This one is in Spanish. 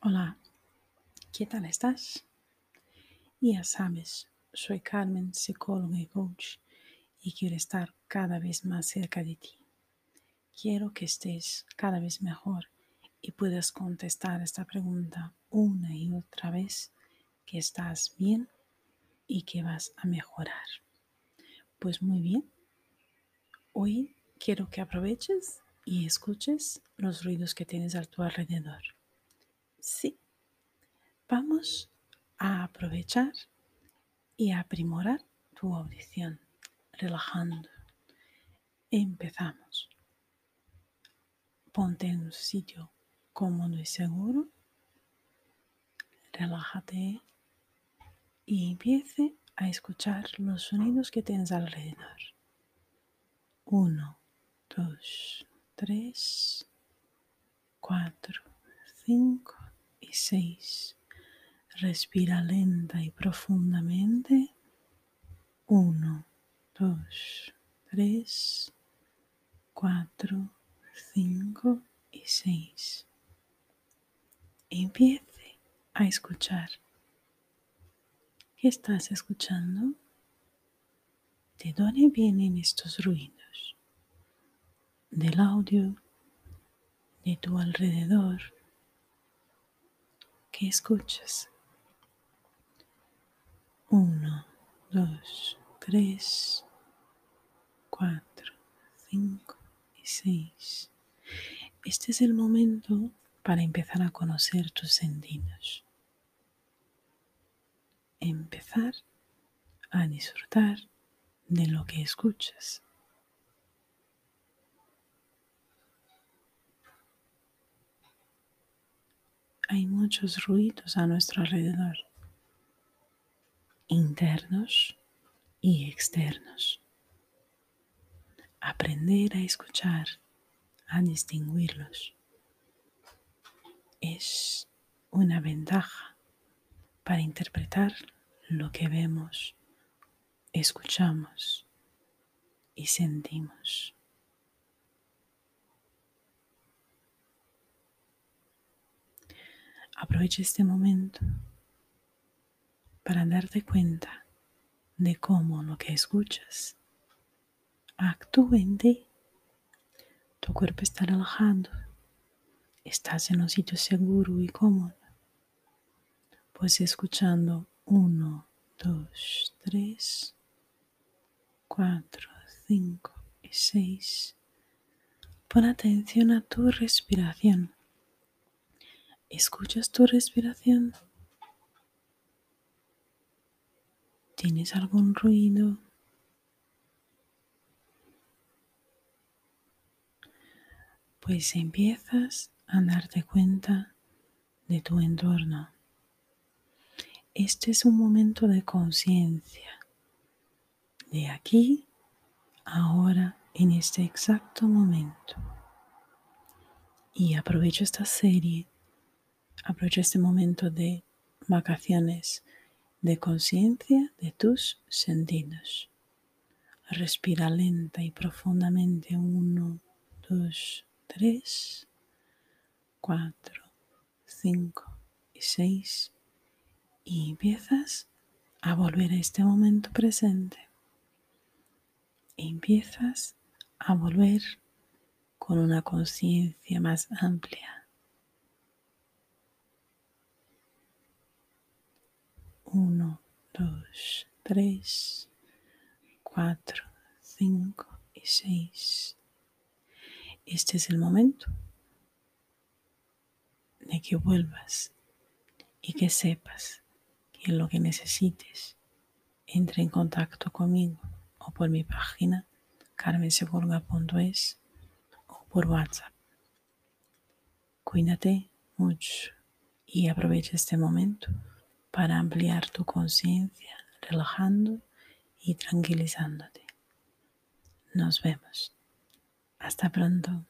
Hola, ¿qué tal estás? Ya sabes, soy Carmen, psicóloga y coach, y quiero estar cada vez más cerca de ti. Quiero que estés cada vez mejor y puedas contestar esta pregunta una y otra vez que estás bien y que vas a mejorar. Pues muy bien, hoy quiero que aproveches y escuches los ruidos que tienes a tu alrededor. Sí, vamos a aprovechar y aprimorar tu audición, relajando. Empezamos. Ponte en un sitio cómodo y seguro. Relájate y empiece a escuchar los sonidos que tienes alrededor. Uno, dos, tres, cuatro, cinco y seis. Respira lenta y profundamente. Uno, dos, tres, cuatro, cinco y seis. Empiece a escuchar. ¿Qué estás escuchando? ¿De dónde vienen estos ruidos? Del audio, de tu alrededor. ¿Qué escuchas? Uno, dos, tres, cuatro, cinco y seis. Este es el momento para empezar a conocer tus sentidos. Empezar a disfrutar de lo que escuchas. Hay muchos ruidos a nuestro alrededor, internos y externos. Aprender a escuchar, a distinguirlos, es una ventaja para interpretar lo que vemos, escuchamos y sentimos. Aprovecha este momento para darte cuenta de cómo lo que escuchas actúa en ti. Tu cuerpo está relajado, estás en un sitio seguro y cómodo. Pues escuchando uno, dos, tres, cuatro, cinco y seis. Pon atención a tu respiración. ¿Escuchas tu respiración? ¿Tienes algún ruido? Pues empiezas a darte cuenta de tu entorno. Este es un momento de conciencia, de aquí, ahora, en este exacto momento. Y aprovecho esta serie, aprovecho este momento de vacaciones, de conciencia de tus sentidos. Respira lenta y profundamente. Uno, dos, tres, cuatro, cinco y seis y empiezas a volver a este momento presente. Empiezas a volver con una conciencia más amplia. Uno, dos, tres, cuatro, cinco y seis. Este es el momento de que vuelvas y que sepas que lo que necesites entre en contacto conmigo o por mi página carmensegurga.es o por WhatsApp. Cuídate mucho y aprovecha este momento para ampliar tu conciencia, relajando y tranquilizándote. Nos vemos. Hasta pronto.